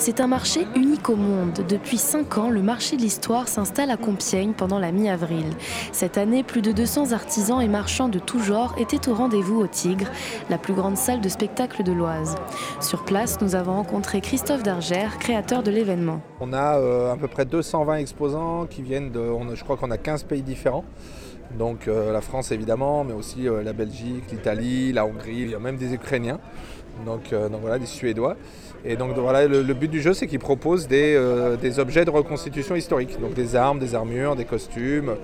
C'est un marché unique au monde. Depuis 5 ans, le marché de l'histoire s'installe à Compiègne pendant la mi-avril. Cette année, plus de 200 artisans et marchands de tout genre étaient au rendez-vous au Tigre, la plus grande salle de spectacle de l'Oise. Sur place, nous avons rencontré Christophe Dargère, créateur de l'événement. On a euh, à peu près 220 exposants qui viennent de, je crois qu'on a 15 pays différents. Donc euh, la France évidemment, mais aussi euh, la Belgique, l'Italie, la Hongrie, il y a même des Ukrainiens, donc, donc voilà, des Suédois. Et donc voilà, le, but du jeu, c'est qu'il propose des, euh, des, objets de reconstitution historique, donc des armes, des armures, des costumes,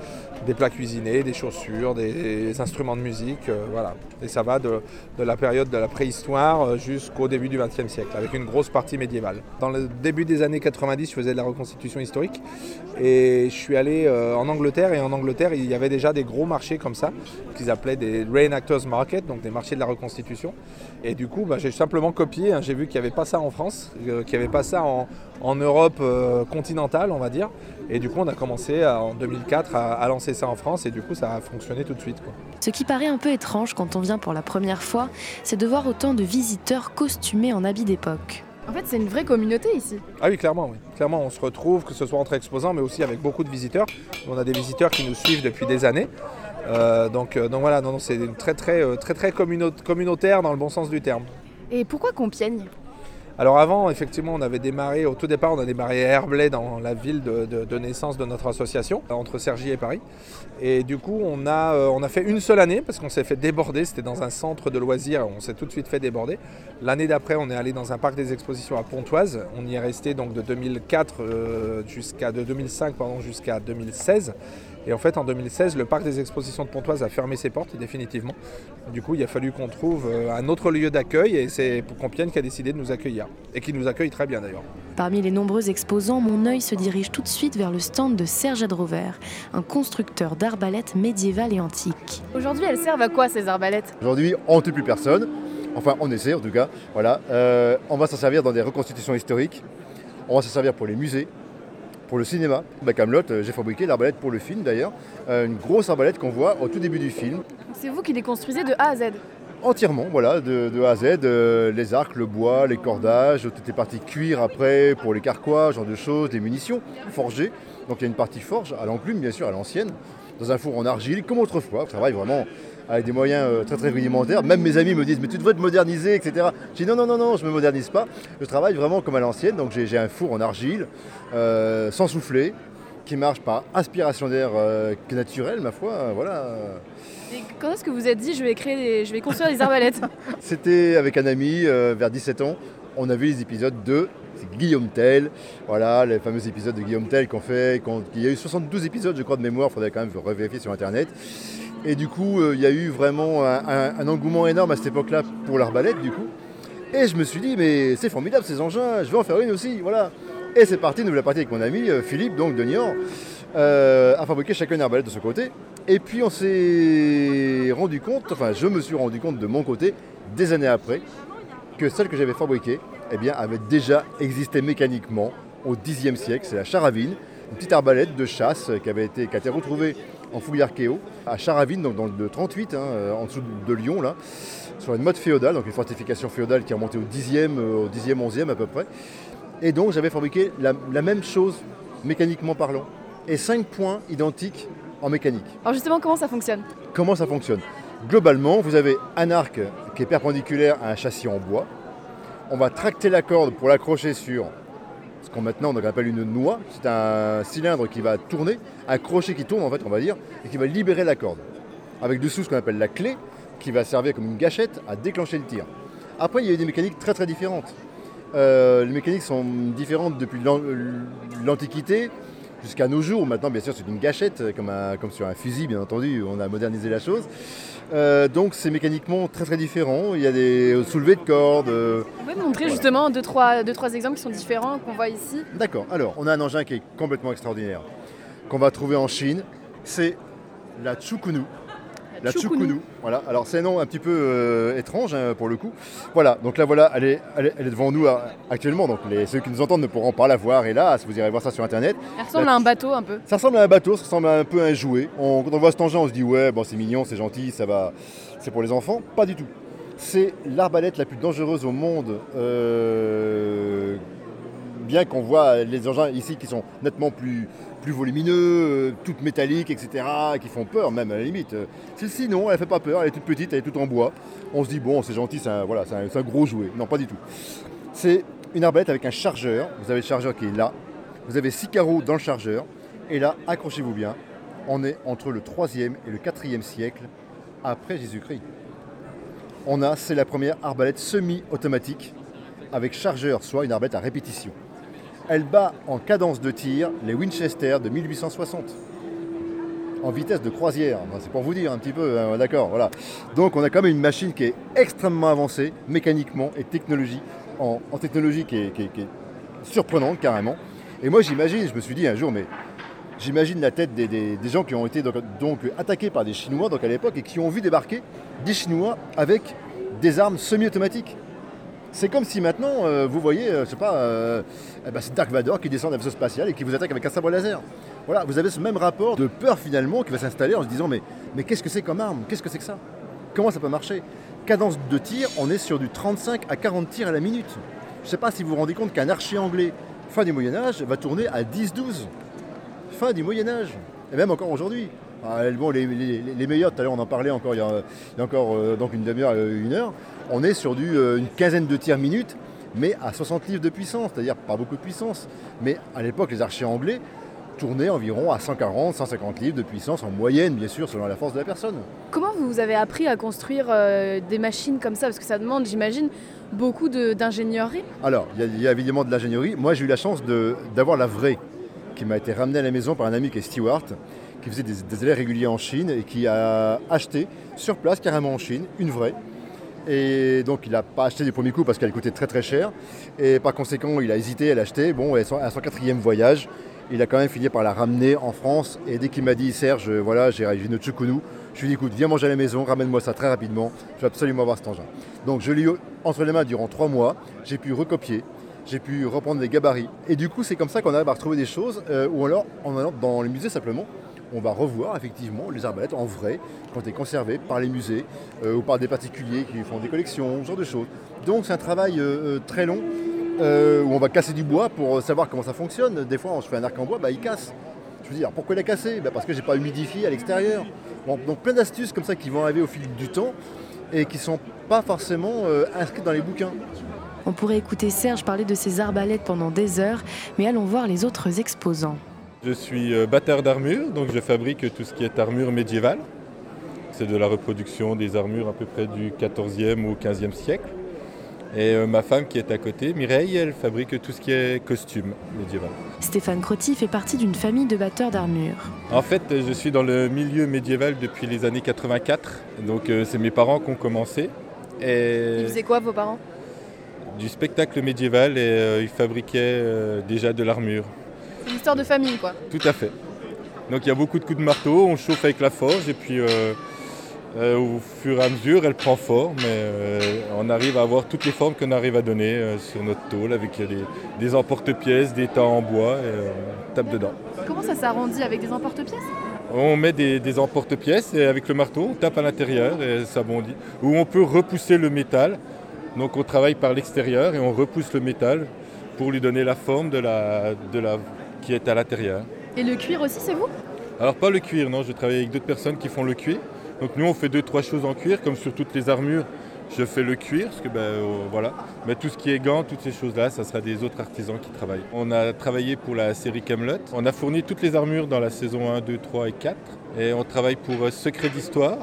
des plats cuisinés, des chaussures, des, instruments de musique, euh, voilà. Et ça va de, de, la période de la préhistoire euh, jusqu'au début du XXe siècle, avec une grosse partie médiévale. Dans le début des années 90, je faisais de la reconstitution historique, et je suis allé en Angleterre, et en Angleterre, il y avait déjà des gros marchés comme ça, qu'ils appelaient des Reenactors Market, donc des marchés de la reconstitution. Et du coup, bah, j'ai simplement copié, hein. j'ai vu qu'il n'y avait pas ça en France, euh, qu'il n'y avait pas ça en, Europe euh, continentale, on va dire. Et du coup, on a commencé en 2004 à, lancer ça en France et du coup, ça a fonctionné tout de suite. Ce qui paraît un peu étrange quand on vient pour la première fois, c'est de voir autant de visiteurs costumés en habits d'époque. En fait, c'est une vraie communauté ici. Ah oui, clairement, oui. Clairement, on se retrouve, que ce soit entre exposants, mais aussi avec beaucoup de visiteurs. On a des visiteurs qui nous suivent depuis des années. Euh, donc, donc voilà, non, non, c'est très très, très, très communautaire dans le bon sens du terme. Et pourquoi Compiègne? Alors avant, effectivement, on avait démarré, au tout départ, on a démarré à Herblay dans la ville de, naissance de notre association, entre Cergy et Paris. Et du coup, on a, euh, on a fait une seule année parce qu'on s'est fait déborder. C'était dans un centre de loisirs, on s'est tout de suite fait déborder. L'année d'après, on est allé dans un parc des expositions à Pontoise. On y est resté donc de 2004 euh, jusqu'à de 2005 pardon, jusqu'à 2016. Et en fait, en 2016, le parc des expositions de Pontoise a fermé ses portes définitivement. Du coup, il a fallu qu'on trouve euh, un autre lieu d'accueil et c'est pour Compiègne qui a décidé de nous accueillir. Et qui nous accueille très bien d'ailleurs. Parmi les nombreux exposants, mon œil se dirige tout de suite vers le stand de Serge Adrover, un constructeur d'arbalètes médiévales et antiques. Aujourd'hui, elles servent à quoi ces arbalètes? Aujourd'hui, on ne tue plus personne. Enfin, on essaie en tout cas. Voilà. Euh, on va s'en servir dans des reconstitutions historiques. On va s'en servir pour les musées, pour le cinéma. Bah, Camelot, euh, j'ai fabriqué l'arbalète pour le film d'ailleurs, euh, une grosse arbalète qu'on voit au tout début du film. C'est vous qui les construisez de A à Z Entièrement, voilà, de, A à Z, euh, les arcs, le bois, les cordages, toutes les parties cuir après pour les carquois, genre de choses, des munitions forgées. Donc il y a une partie forge à l'enclume, bien sûr, à l'ancienne, dans un four en argile, comme autrefois. On travaille vraiment avec des moyens euh, très très rudimentaires. Même mes amis me disent mais tu devrais te moderniser, etc. Je dis non, non, non, non, je ne me modernise pas. Je travaille vraiment comme à l'ancienne. Donc j'ai un four en argile, euh, sans souffler, qui marche par aspiration d'air euh, naturel, ma foi. Voilà. Et quand est-ce que vous êtes dit je vais, créer je vais construire des arbalètes? C'était avec un ami vers 17 ans. On a vu les épisodes de Guillaume Tell, voilà, les fameux épisodes de Guillaume Tell qu'on fait, il y a eu 72 épisodes je crois de mémoire, il faudrait quand même revérifier sur internet. Et du coup, euh, il y a eu vraiment un, engouement énorme à cette époque-là pour l'arbalète, du coup. Et je me suis dit, mais c'est formidable ces engins, je vais en faire une aussi, voilà. Et c'est parti, nous la partie avec mon ami euh, Philippe, donc de Niort, euh, à fabriquer chacun une arbalète de ce côté. Et puis on s'est rendu compte, enfin je me suis rendu compte de mon côté, des années après, que celle que j'avais fabriquée, eh bien, avait déjà existé mécaniquement au Xe siècle. C'est la charavine, une petite arbalète de chasse qui, avait été, qui a été retrouvée en fouille archéo, à Charavine, donc dans le 38, hein, euh, en dessous de Lyon, là, sur une mode féodale, donc une fortification féodale qui est remontée au 10e, euh, au 10e, 11e à peu près. Et donc j'avais fabriqué la, même chose mécaniquement parlant. Et cinq points identiques en mécanique. Alors justement, comment ça fonctionne? Comment ça fonctionne? Globalement, vous avez un arc qui est perpendiculaire à un châssis en bois. On va tracter la corde pour l'accrocher sur ce qu'on maintenant on appelle une noix. C'est un cylindre qui va tourner, un crochet qui tourne en fait, on va dire, et qui va libérer la corde. Avec dessous ce qu'on appelle la clé, qui va servir comme une gâchette à déclencher le tir. Après, il y a des mécaniques très très différentes. Euh, les mécaniques sont différentes depuis l'Antiquité jusqu'à nos jours. Maintenant, bien sûr, c'est une gâchette, comme, comme sur un fusil, bien entendu. On a modernisé la chose. Euh, donc c'est mécaniquement très très différent. Il y a des soulevés de cordes. Euh, Vous pouvez montrer justement deux trois, deux, trois exemples qui sont différents qu'on voit ici D'accord. Alors, on a un engin qui est complètement extraordinaire, qu'on va trouver en Chine. C'est la Chukunu. La Chukunu. Voilà. Alors c'est un nom un petit peu euh, étrange hein, pour le coup. Voilà. Donc là voilà, elle est, elle est, devant nous euh, actuellement. Donc les, ceux qui nous entendent ne pourront pas la voir. Hélas, vous irez voir ça sur internet. Elle ressemble à un bateau un peu. Ça ressemble à un bateau. Ça ressemble un peu à un jouet. quand on voit cet engin, on se dit ouais, bon c'est mignon, c'est gentil, ça va, c'est pour les enfants. Pas du tout. C'est l'arbalète la plus dangereuse au monde. euh, bien qu'on voit les engins ici qui sont nettement plus, plus volumineux, euh, toutes métalliques, etc., qui font peur même à la limite. Euh, Celle-ci, non, elle fait pas peur, elle est toute petite, elle est toute en bois. On se dit, bon, c'est gentil, c'est un, voilà, c'est un gros jouet. Non, pas du tout. C'est une arbalète avec un chargeur. Vous avez le chargeur qui est là. Vous avez six carreaux dans le chargeur. Et là, accrochez-vous bien, on est entre le 3e et le 4e siècle après Jésus-Christ. On a, c'est la première arbalète semi-automatique avec chargeur, soit une arbalète à répétition. Elle bat en cadence de tir les Winchester de 1860 en vitesse de croisière. C'est pour vous dire un petit peu, hein, d'accord, voilà. Donc on a quand même une machine qui est extrêmement avancée mécaniquement et technologie, en, technologie qui est, surprenante carrément. Et moi j'imagine, je me suis dit un jour, mais j'imagine la tête des, gens qui ont été donc attaqués par des Chinois donc à l'époque et qui ont vu débarquer des Chinois avec des armes semi-automatiques. C'est comme si maintenant, euh, vous voyez, euh, je sais pas, euh, eh ben, c'est Dark Vador qui descend d'un vaisseau spatial et qui vous attaque avec un sabre laser. Voilà, vous avez ce même rapport de peur finalement qui va s'installer en se disant mais, mais qu'est-ce que c'est comme arme? Qu'est-ce que c'est que ça? Comment ça peut marcher? Cadence de tir, on est sur du 35 à 40 tirs à la minute. Je ne sais pas si vous vous rendez compte qu'un archer anglais, fin du Moyen-Âge, va tourner à 10-12. Fin du Moyen-Âge. Et même encore aujourd'hui. Ah, les, les- les meilleurs, tout à l'heure on en parlait encore il y a, il y a encore euh, donc une demi-heure, euh, une heure, on est sur du, euh, une quinzaine de tirs minute, mais à 60 livres de puissance, c'est-à-dire pas beaucoup de puissance. Mais à l'époque, les archers anglais tournaient environ à 140, 150 livres de puissance en moyenne, bien sûr, selon la force de la personne. Comment vous avez appris à construire euh, des machines comme ça? Parce que ça demande, j'imagine, beaucoup d'ingénierie. Alors, il y, a- il y a évidemment de l'ingénierie. Moi, j'ai eu la chance d'avoir la vraie, qui m'a été ramenée à la maison par un ami qui est Stewart, qui faisait des, élèves réguliers en Chine et qui a acheté sur place, carrément en Chine, une vraie. Et donc, il n'a pas acheté du premier coup parce qu'elle coûtait très très cher. Et par conséquent, il a hésité à l'acheter. Bon, à son, à son quatrième voyage, il a quand même fini par la ramener en France. Et dès qu'il m'a dit, Serge, voilà, j'ai une Tchoukonou, je lui ai dit, écoute, viens manger à la maison, ramène-moi ça très rapidement. Je veux absolument avoir cet engin. Donc, je l'ai eu entre les mains durant trois mois. J'ai pu recopier. J'ai pu reprendre les gabarits. Et du coup, c'est comme ça qu'on arrive à retrouver des choses. euh, ou alors, en allant dans les musées simplement, on va revoir effectivement les arbalètes en vrai, quand elles conservées par les musées euh, ou par des particuliers qui font des collections, ce genre de choses. Donc c'est un travail euh, euh, très long où on va casser du bois pour savoir comment ça fonctionne. Des fois, je fais un arc en bois, bah, il casse. Je veux dire, pourquoi il a cassé? Bah, Parce que j'ai pas humidifié à l'extérieur. Donc plein d'astuces comme ça qui vont arriver au fil du temps et qui sont pas forcément inscrites dans les bouquins. On pourrait écouter Serge parler de ses arbalètes pendant des heures, mais allons voir les autres exposants. Je suis euh, batteur d'armure, donc je fabrique tout ce qui est armure médiévale. C'est de la reproduction des armures à peu près du 14e au 15e siècle. Et euh, ma femme qui est à côté, Mireille, elle fabrique tout ce qui est costume médiéval. Stéphane Crotti fait partie d'une famille de batteurs d'armure. En fait, je suis dans le milieu médiéval depuis les années 84. Donc euh, c'est mes parents qui ont commencé. Et Ils faisaient quoi, vos parents? du spectacle médiéval et euh, ils fabriquaient euh, déjà de l'armure. C'est une histoire de famille, quoi. Tout à fait. Donc il y a beaucoup de coups de marteau, on chauffe avec la forge et puis euh, euh, au fur et à mesure elle prend forme mais euh, on arrive à avoir toutes les formes qu'on arrive à donner euh, sur notre tôle avec des, des emporte-pièces, des tas en bois et on tape dedans. Comment ça s'arrondit avec des emporte-pièces? On met des, des emporte-pièces et avec le marteau on tape à l'intérieur et ça bondit. Ou on peut repousser le métal, donc on travaille par l'extérieur et on repousse le métal pour lui donner la forme de la, de la, qui est à l'intérieur. Et le cuir aussi, c'est vous? Alors pas le cuir, non, je travaille avec d'autres personnes qui font le cuir. Donc nous on fait deux trois choses en cuir, comme sur toutes les armures, je fais le cuir, parce que ben euh, voilà. Mais tout ce qui est gants, toutes ces choses-là, ça sera des autres artisans qui travaillent. On a travaillé pour la série Camelot. On a fourni toutes les armures dans la saison 1, 2, 3 et 4. Et on travaille pour euh, Secret d'Histoire,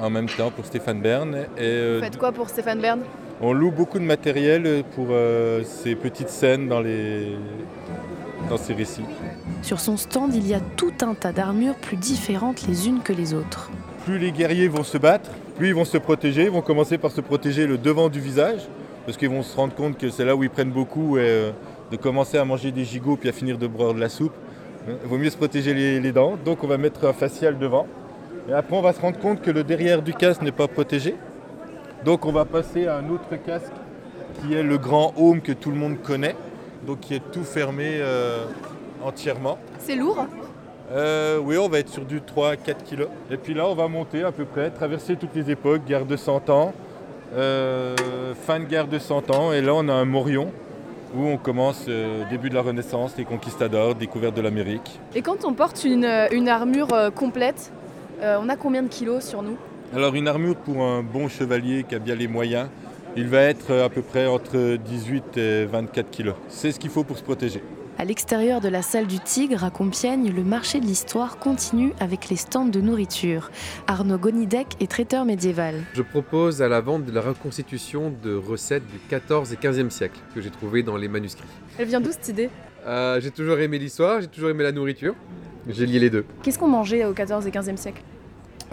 en même temps pour Stéphane Bern. Et euh, Vous faites quoi pour Stéphane Bern? On loue beaucoup de matériel pour ces petites scènes dans, les... dans ces récits. Sur son stand, il y a tout un tas d'armures plus différentes les unes que les autres. plus les guerriers vont se battre, plus ils vont se protéger. Ils vont commencer par se protéger le devant du visage, parce qu'ils vont se rendre compte que c'est là où ils prennent beaucoup, et euh, de commencer à manger des gigots puis à finir de boire de la soupe. Il vaut mieux se protéger les, les dents, donc on va mettre un facial devant. Et après on va se rendre compte que le derrière du casque n'est pas protégé. Donc on va passer à un autre casque qui est le grand home que tout le monde connaît, donc qui est tout fermé euh, entièrement. C'est lourd Euh, oui, on va être sur du 3 à 4 kilos. Et puis là, on va monter à peu près, traverser toutes les époques, guerre de 100 ans, euh, fin de guerre de 100 ans. Et là, on a un morion où on commence euh, début de la Renaissance, les conquistadors, découverte de l'Amérique. Et quand on porte une, une armure euh, complète, euh, on a combien de kilos sur nous? Alors une armure pour un bon chevalier qui a bien les moyens, il va être à peu près entre 18 et 24 kilos. C'est ce qu'il faut pour se protéger. À l'extérieur de la salle du Tigre à Compiègne, le marché de l'histoire continue avec les stands de nourriture. Arnaud Gonidec est traiteur médiéval. Je propose à la vente de la reconstitution de recettes du 14 et 15e siècle que j'ai trouvées dans les manuscrits. Elle vient d'où cette idée? Euh, j'ai toujours aimé l'histoire, j'ai toujours aimé la nourriture. J'ai lié les deux. Qu'est-ce qu'on mangeait au 14 et 15e siècle?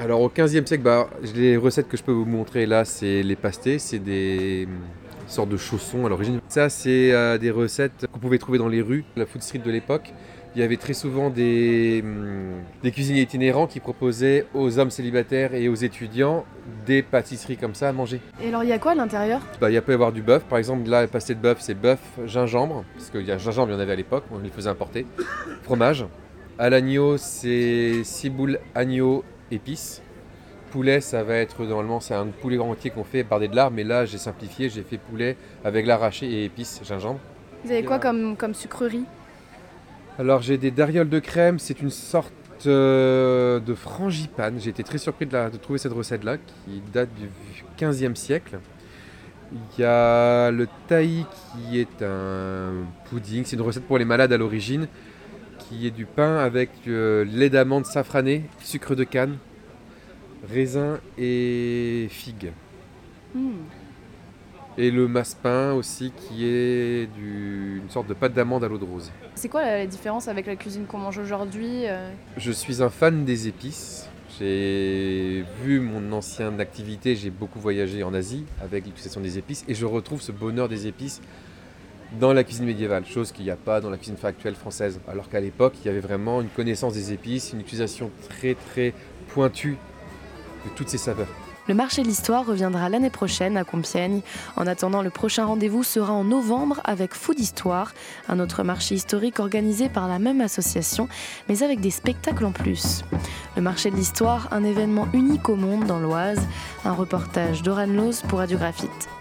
Alors au 15e siècle, bah, les recettes que je peux vous montrer là, c'est les pastés, c'est des hum, sortes de chaussons à l'origine. Ça, c'est euh, des recettes qu'on pouvait trouver dans les rues, la food street de l'époque. Il y avait très souvent des, hum, des cuisiniers itinérants qui proposaient aux hommes célibataires et aux étudiants des pâtisseries comme ça à manger. Et alors il y a quoi à l'intérieur? Bah, il peut y avoir du bœuf, par exemple là, le pasté de bœuf, c'est bœuf, gingembre, parce qu'il y a gingembre, il y en avait à l'époque, on les faisait importer. Fromage. À l'agneau, c'est ciboule, agneau, épices. Poulet, ça va être normalement, c'est un poulet entier qu'on fait bardé de lard, mais là j'ai simplifié, j'ai fait poulet avec lard haché et épices, gingembre. Vous avez quoi comme, comme sucrerie? Alors j'ai des darioles de crème, c'est une sorte euh, de frangipane. J'ai été très surpris de, la- de trouver cette recette-là qui date du 15e siècle. Il y a le taï qui est un pudding, c'est une recette pour les malades à l'origine, qui est du pain avec euh, lait d'amande safrané, sucre de canne, raisin et figue. Hmm. Et le massepain aussi qui est du- une sorte de pâte d'amande à l'eau de rose. C'est quoi la différence avec la cuisine qu'on mange aujourd'hui euh? Je suis un fan des épices. J'ai vu mon ancienne activité, j'ai beaucoup voyagé en Asie avec l'utilisation des épices et je retrouve ce bonheur des épices dans la cuisine médiévale, chose qu'il n'y a pas dans la cuisine actuelle française. Alors qu'à l'époque, il y avait vraiment une connaissance des épices, une utilisation très très pointue de toutes ces saveurs. Le marché de l'histoire reviendra l'année prochaine à Compiègne. En attendant, le prochain rendez-vous sera en novembre avec Food Histoire, un autre marché historique organisé par la même association, mais avec des spectacles en plus. Le marché de l'histoire, un événement unique au monde dans l'Oise. Un reportage d'Oran pour Radiographite.